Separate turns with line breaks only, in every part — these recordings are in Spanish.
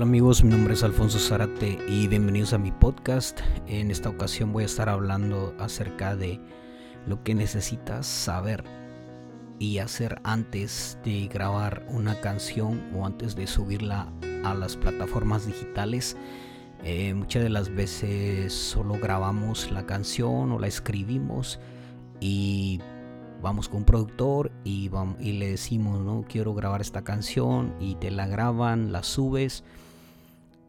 Hola amigos, mi nombre es Alfonso Zarate y bienvenidos a mi podcast. En esta ocasión voy a estar hablando acerca de lo que necesitas saber y hacer antes de grabar una canción o antes de subirla a las plataformas digitales. Eh, muchas de las veces solo grabamos la canción o la escribimos y vamos con un productor y, y le decimos, no quiero grabar esta canción y te la graban, la subes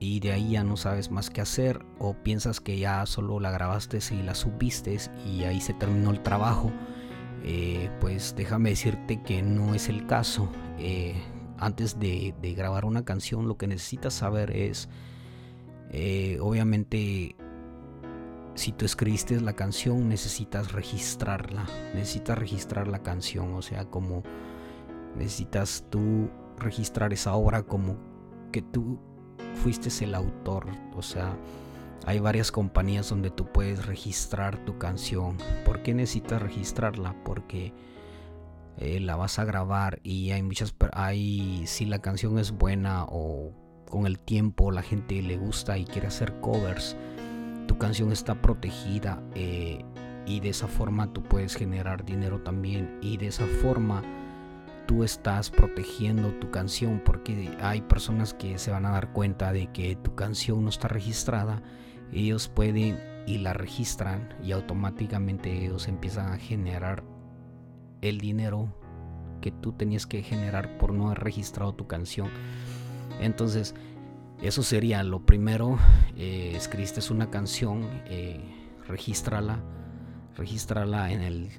y de ahí ya no sabes más qué hacer o piensas que ya solo la grabaste y la subiste y ahí se terminó el trabajo. Eh, pues déjame decirte que no es el caso. Eh, antes de, grabar una canción lo que necesitas saber es, eh, obviamente, si tú escribiste la canción, necesitas registrarla. Necesitas registrar la canción. O sea, como necesitas tú registrar esa obra como que tú fuiste el autor. O sea, hay varias compañías donde tú puedes registrar tu canción. ¿Por qué necesitas registrarla? Porque eh, la vas a grabar y hay muchas... Hay, si la canción es buena o con el tiempo la gente le gusta y quiere hacer covers tu canción está protegida eh, y de esa forma tú puedes generar dinero también y de esa forma tú estás protegiendo tu canción porque hay personas que se van a dar cuenta de que tu canción no está registrada ellos pueden y la registran y automáticamente ellos empiezan a generar el dinero que tú tenías que generar por no haber registrado tu canción entonces eso sería lo primero. Eh, escribiste una canción, eh, regístrala, regístrala en el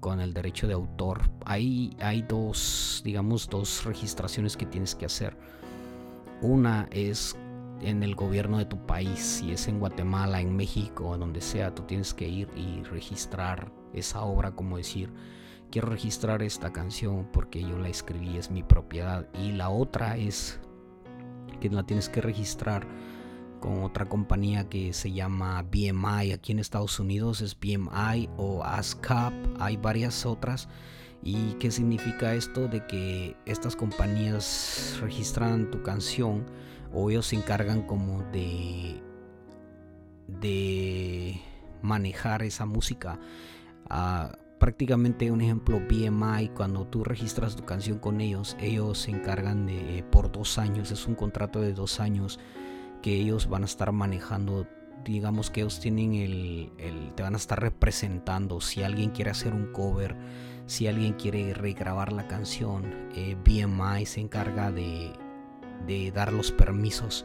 con el derecho de autor. Ahí hay dos, digamos, dos registraciones que tienes que hacer. Una es en el gobierno de tu país, si es en Guatemala, en México, donde sea, tú tienes que ir y registrar esa obra, como decir, quiero registrar esta canción porque yo la escribí, es mi propiedad. Y la otra es que la tienes que registrar con otra compañía que se llama BMI. Aquí en Estados Unidos es BMI o ASCAP. Hay varias otras. ¿Y qué significa esto? De que estas compañías registran tu canción o ellos se encargan como de, de manejar esa música. Uh, prácticamente un ejemplo BMI, cuando tú registras tu canción con ellos, ellos se encargan de por dos años, es un contrato de dos años que ellos van a estar manejando, digamos que ellos tienen el, te van a estar representando, si alguien quiere hacer un cover, si alguien quiere regrabar la canción, eh, BMI se encarga de, de dar los permisos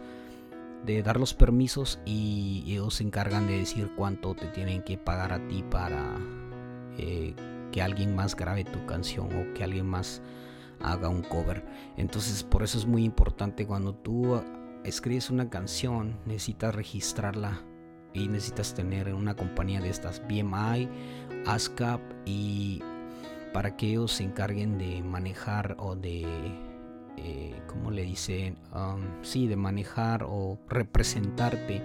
de dar los permisos y ellos se encargan de decir cuánto te tienen que pagar a ti para eh, que alguien más grabe tu canción o que alguien más haga un cover. Entonces por eso es muy importante cuando tú escribes una canción, necesitas registrarla y necesitas tener una compañía de estas BMI, ASCAP y para que ellos se encarguen de manejar o de, eh, ¿cómo le dicen? Um, sí, de manejar o representarte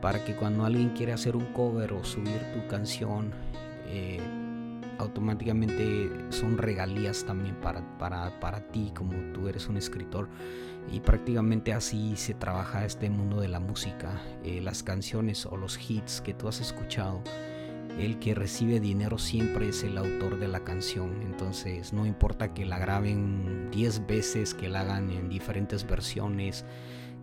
para que cuando alguien quiere hacer un cover o subir tu canción eh, automáticamente son regalías también para, para, para, ti como tú eres un escritor. Y prácticamente así se trabaja este mundo de la música. Eh, las canciones o los hits que tú has escuchado el que recibe dinero siempre es el autor de la canción. Entonces no importa que la graben 10 veces que la hagan en diferentes versiones.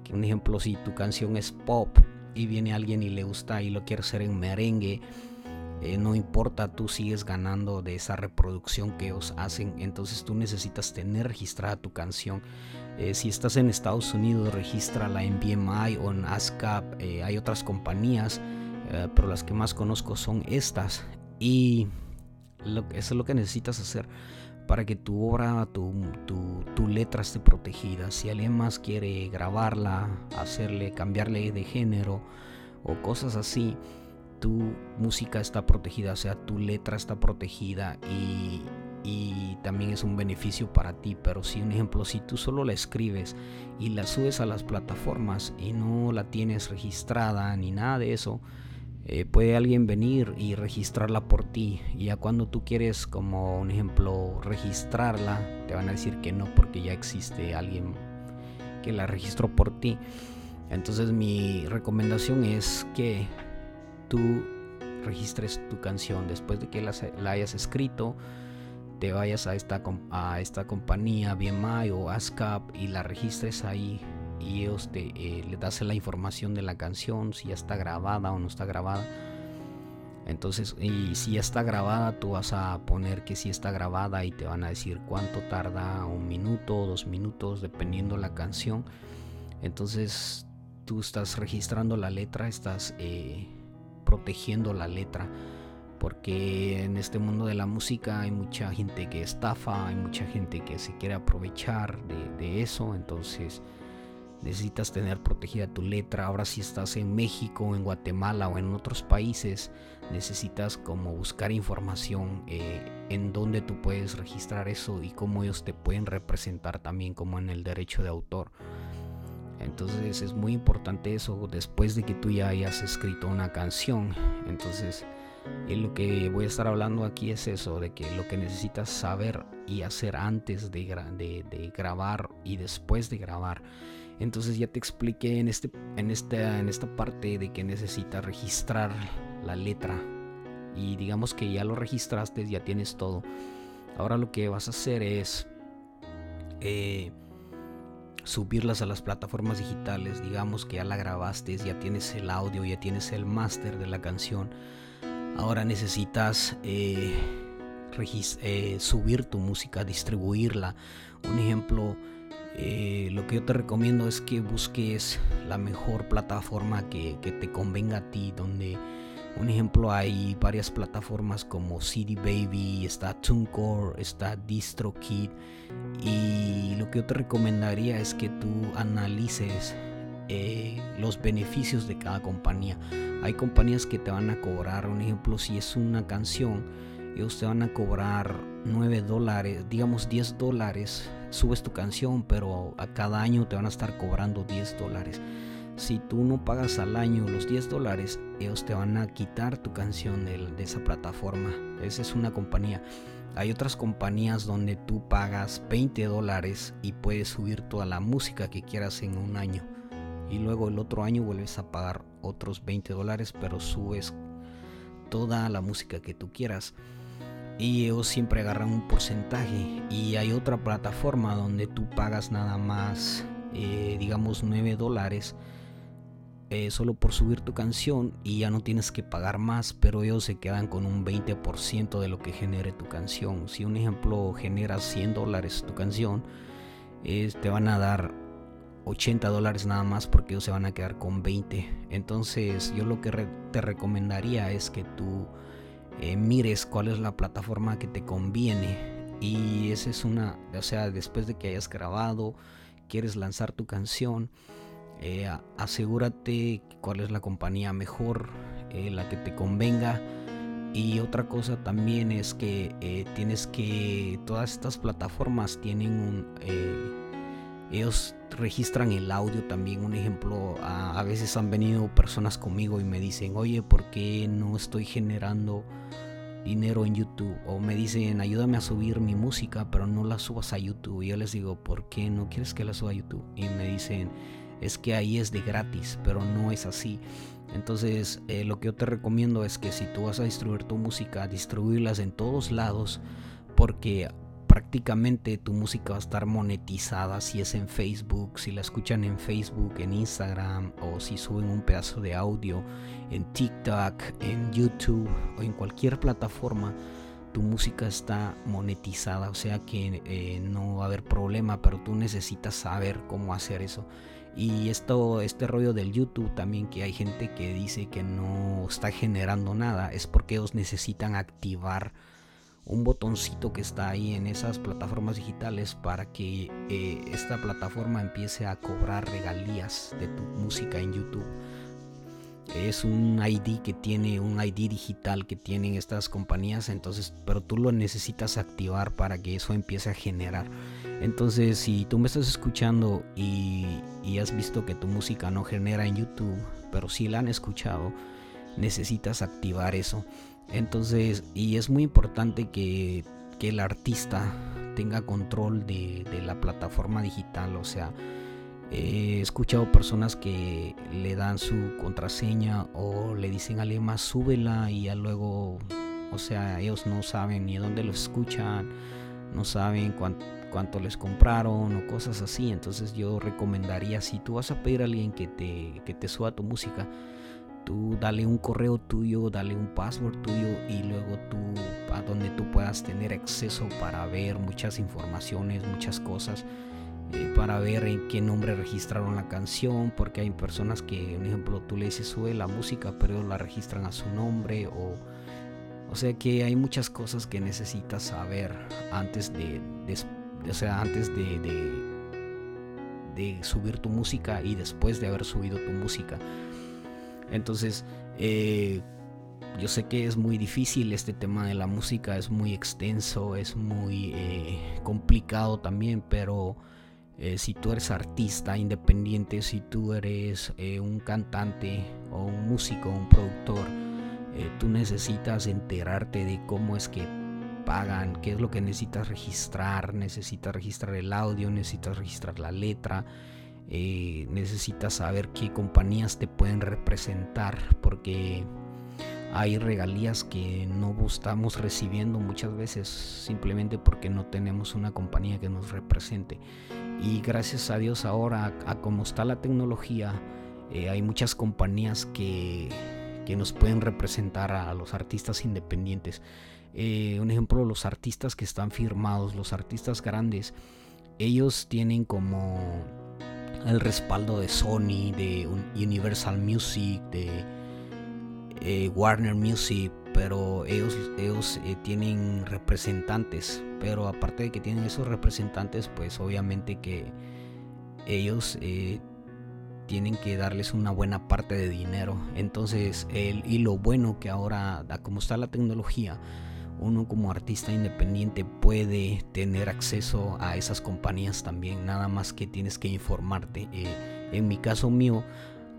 Que un ejemplo si tu canción es pop y viene alguien y le gusta y lo quiere hacer en merengue eh, no importa, tú sigues ganando de esa reproducción que ellos hacen, entonces tú necesitas tener registrada tu canción. Eh, si estás en Estados Unidos, regístrala en BMI o en ASCAP, eh, hay otras compañías, pero las que más conozco son estas. Y eso es lo que necesitas hacer para que tu obra, tu, tu, tu, letra esté protegida. Si alguien más quiere grabarla, hacerle, cambiarle de género o cosas así, tu música está protegida, o sea, tu letra está protegida y, también es un beneficio para ti. Pero si un ejemplo, si tú solo la escribes y la subes a las plataformas y no la tienes registrada ni nada de eso, eh, puede alguien venir y registrarla por ti. Y ya cuando tú quieres, como un ejemplo, registrarla, te van a decir que no porque ya existe alguien que la registró por ti. Entonces mi recomendación es que tú registres tu canción después de que la, hayas escrito te vayas a esta, a esta compañía BMI o ASCAP y la registres ahí y ellos te eh, le das la información de la canción si ya está grabada o no está grabada. Entonces y si ya está grabada tú vas a poner que si está grabada y te van a decir cuánto tarda un minuto dos minutos dependiendo la canción. Entonces tú estás registrando la letra estás eh, protegiendo la letra porque en este mundo de la música hay mucha gente que estafa, hay mucha gente que se quiere aprovechar de, eso, entonces necesitas tener protegida tu letra. Ahora si estás en México, en Guatemala o en otros países, necesitas como buscar información eh, en dónde tú puedes registrar eso y cómo ellos te pueden representar también como en el derecho de autor. Entonces es muy importante eso después de que tú ya hayas escrito una canción. Entonces lo que voy a estar hablando aquí es eso, de que lo que necesitas saber y hacer antes de, de, grabar y después de grabar. Entonces ya te expliqué en, este, en, esta, en esta parte de que necesitas registrar la letra. Y digamos que ya lo registraste, ya tienes todo. Ahora lo que vas a hacer es... Eh, subirlas a las plataformas digitales, digamos que ya la grabaste, ya tienes el audio, ya tienes el máster de la canción, ahora necesitas eh, eh, subir tu música, distribuirla. Un ejemplo, eh, lo que yo te recomiendo es que busques la mejor plataforma que, que te convenga a ti, donde un ejemplo, hay varias plataformas como CD Baby, está TuneCore, está DistroKid. Y lo que yo te recomendaría es que tú analices eh, los beneficios de cada compañía. Hay compañías que te van a cobrar, un ejemplo, si es una canción, ellos te van a cobrar 9 dólares, digamos 10 dólares. Subes tu canción, pero a cada año te van a estar cobrando 10 dólares si tú no pagas al año los 10 dólares, ellos te van a quitar tu canción de, esa plataforma. Esa es una compañía. Hay otras compañías donde tú pagas 20 dólares y puedes subir toda la música que quieras en un año. Y luego el otro año vuelves a pagar otros 20 dólares, pero subes toda la música que tú quieras. Y ellos siempre agarran un porcentaje. Y hay otra plataforma donde tú pagas nada más, eh, digamos, 9 dólares eh, solo por subir tu canción y ya no tienes que pagar más, pero ellos se quedan con un 20% de lo que genere tu canción. Si un ejemplo genera 100 dólares tu canción, te van a dar 80 dólares nada más porque ellos se van a quedar con 20. Entonces yo lo que te recomendaría es que tú eh, mires cuál es la plataforma que te conviene. Y esa es una, o sea, después de que hayas grabado, quieres lanzar tu canción eh, asegúrate cuál es la compañía mejor, eh, la que te convenga. Y otra cosa también es que eh, tienes que, todas estas plataformas tienen un, ellos registran el audio también. Un ejemplo, a, a, veces han venido personas conmigo y me dicen, oye, ¿por qué no estoy generando dinero en YouTube? O me dicen, ayúdame a subir mi música, pero no la subas a YouTube. Y yo les digo, ¿por qué no quieres que la suba a YouTube? Y me dicen, es que ahí es de gratis, pero no es así. Entonces, eh, lo que yo te recomiendo es que si tú vas a distribuir tu música, distribuirlas en todos lados, porque prácticamente tu música va a estar monetizada si es en Facebook, si la escuchan en Facebook, en Instagram o si suben un pedazo de audio en TikTok, en YouTube o en cualquier plataforma tu música está monetizada, o sea que eh, no va a haber problema, pero tú necesitas saber cómo hacer eso. Y esto, este rollo del YouTube también que hay gente que dice que no está generando nada, es porque ellos necesitan activar un botoncito que está ahí en esas plataformas digitales para que eh, esta plataforma empiece a cobrar regalías de tu música en YouTube es un ID que tiene un ID digital que tienen estas compañías entonces pero tú lo necesitas activar para que eso empiece a generar. Entonces si tú me estás escuchando y, has visto que tu música no genera en YouTube pero si la han escuchado necesitas activar eso. Entonces y es muy importante que, el artista tenga control de, de la plataforma digital o sea He escuchado personas que le dan su contraseña o le dicen a más súbela y ya luego, o sea, ellos no saben ni dónde lo escuchan, no saben cuánto, les compraron o cosas así. Entonces yo recomendaría, si tú vas a pedir a alguien que te, que te suba tu música, tú dale un correo tuyo, dale un password tuyo y luego tú a donde tú puedas tener acceso para ver muchas informaciones, muchas cosas eh, para ver en qué nombre registraron la canción, porque hay personas que, un ejemplo, tú le dices sube la música, pero la registran a su nombre, o, o sea que hay muchas cosas que necesitas saber antes de, o sea, antes de, de, subir tu música y después de haber subido tu música. Entonces, eh, yo sé que es muy difícil este tema de la música, es muy extenso, es muy eh, complicado también, pero eh, si tú eres artista independiente, si tú eres eh, un cantante o un músico, un productor, eh, tú necesitas enterarte de cómo es que pagan, qué es lo que necesitas registrar, necesitas registrar el audio, necesitas registrar la letra, necesitas saber qué compañías te pueden representar, porque hay regalías que no estamos recibiendo muchas veces simplemente porque no tenemos una compañía que nos represente. Y gracias a Dios ahora, a, como está la tecnología, eh, hay muchas compañías que, nos pueden representar a los artistas independientes. Eh, un ejemplo, los artistas que están firmados, los artistas grandes, ellos tienen como el respaldo de Sony, de Universal Music, de eh, Warner Music, pero ellos, ellos eh, tienen representantes, pero aparte de que tienen esos representantes, pues obviamente que ellos eh, tienen que darles una buena parte de dinero. Entonces, el, y lo bueno que ahora, como está la tecnología, uno como artista independiente puede tener acceso a esas compañías también, nada más que tienes que informarte. en mi caso mío,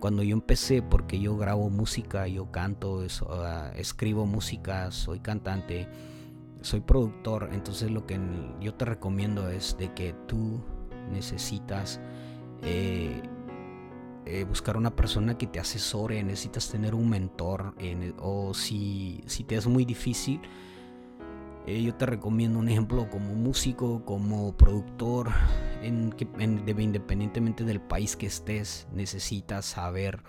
cuando yo empecé, porque yo grabo música, yo canto, ah, escribo música, soy cantante, soy productor, entonces lo que yo te recomiendo es de que tú necesitas eh, eh, buscar una persona que te asesore, necesitas tener un mentor, o si, si te es muy difícil, eh, yo te recomiendo un ejemplo como músico, como productor, en, independientemente del país que estés, necesitas saber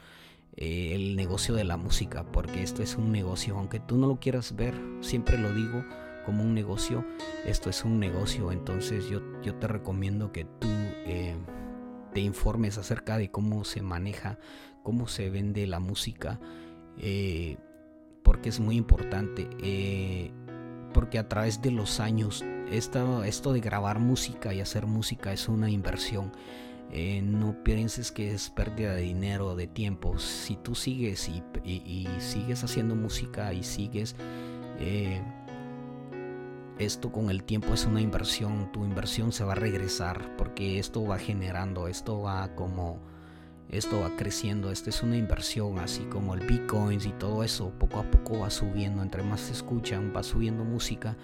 eh, el negocio de la música, porque esto es un negocio, aunque tú no lo quieras ver, siempre lo digo como un negocio, esto es un negocio, entonces yo, yo te recomiendo que tú eh, te informes acerca de cómo se maneja, cómo se vende la música, porque es muy importante porque a través de los años esto, esto de grabar música y hacer música es una inversión. Eh, no pienses que es pérdida de dinero, de tiempo. Si tú sigues y, sigues haciendo música y sigues... Eh, esto con el tiempo es una inversión, tu inversión se va a regresar porque esto va generando, esto va como esto va creciendo, esta es una inversión, así como el bitcoins y todo eso, poco a poco va subiendo, entre más se escuchan, va subiendo música,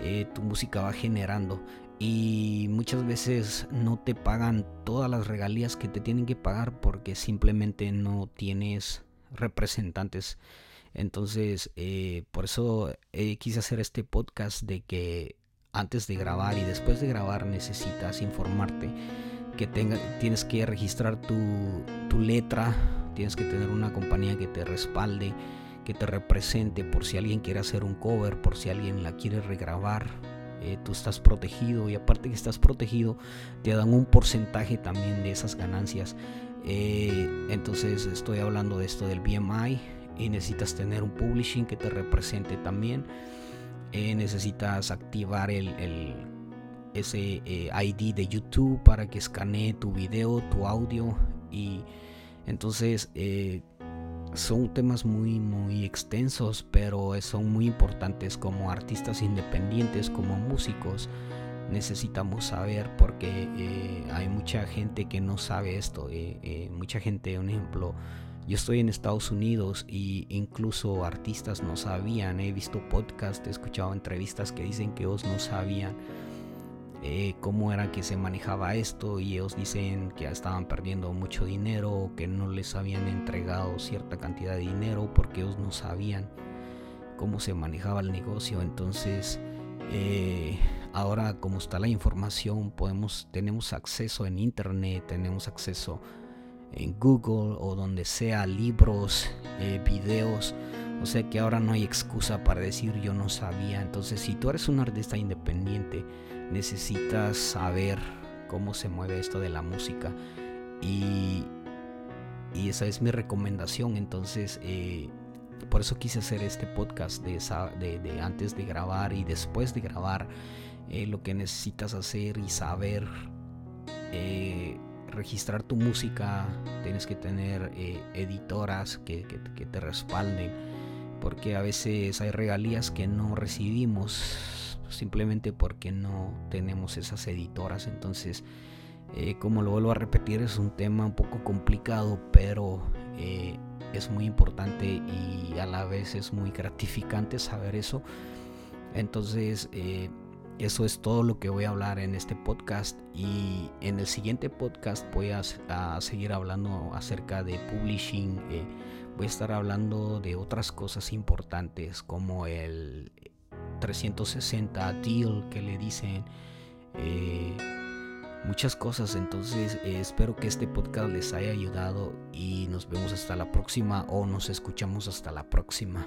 eh, tu música va generando y muchas veces no te pagan todas las regalías que te tienen que pagar porque simplemente no tienes representantes. Entonces, eh, por eso eh, quise hacer este podcast de que antes de grabar y después de grabar necesitas informarte que tenga, tienes que registrar tu, letra, tienes que tener una compañía que te respalde, que te represente por si alguien quiere hacer un cover, por si alguien la quiere regrabar. Eh, tú estás protegido y aparte que estás protegido te dan un porcentaje también de esas ganancias. Eh, entonces estoy hablando de esto del BMI y necesitas tener un publishing que te represente también. Eh, necesitas activar el ese eh, ID de YouTube para que escanee tu video, tu audio. Y entonces eh, son temas muy muy extensos pero son muy importantes. Como artistas independientes como músicos necesitamos saber porque eh, hay mucha gente que no sabe esto. Mucha gente un ejemplo yo estoy en Estados Unidos y incluso artistas no sabían. He visto podcasts he escuchado entrevistas que dicen que ellos no sabían eh, cómo era que se manejaba esto y ellos dicen que estaban perdiendo mucho dinero, que no les habían entregado cierta cantidad de dinero porque ellos no sabían cómo se manejaba el negocio. Entonces, eh, ahora como está la información, podemos, tenemos acceso en internet, tenemos acceso en Google o donde sea, libros, eh, videos. O sea que ahora no hay excusa para decir yo no sabía. Entonces, si tú eres un artista independiente, necesitas saber cómo se mueve esto de la música. Y, esa es mi recomendación. Entonces, eh, por eso quise hacer este podcast de, antes de grabar y después de grabar. Eh, lo que necesitas hacer y saber registrar tu música, tienes que tener eh, editoras que, te respalden, porque a veces hay regalías que no recibimos simplemente porque no tenemos esas editoras. Entonces, eh, como lo vuelvo a repetir, es un tema un poco complicado, pero eh, es muy importante y a la vez es muy gratificante saber eso. Entonces, eso es todo lo que voy a hablar en este podcast y en el siguiente podcast voy a, seguir hablando acerca de publishing. Eh, voy a estar hablando de otras cosas importantes como el 360 deal que le dicen. Eh, muchas cosas. Entonces eh, espero que este podcast les haya ayudado y nos vemos hasta la próxima o nos escuchamos hasta la próxima.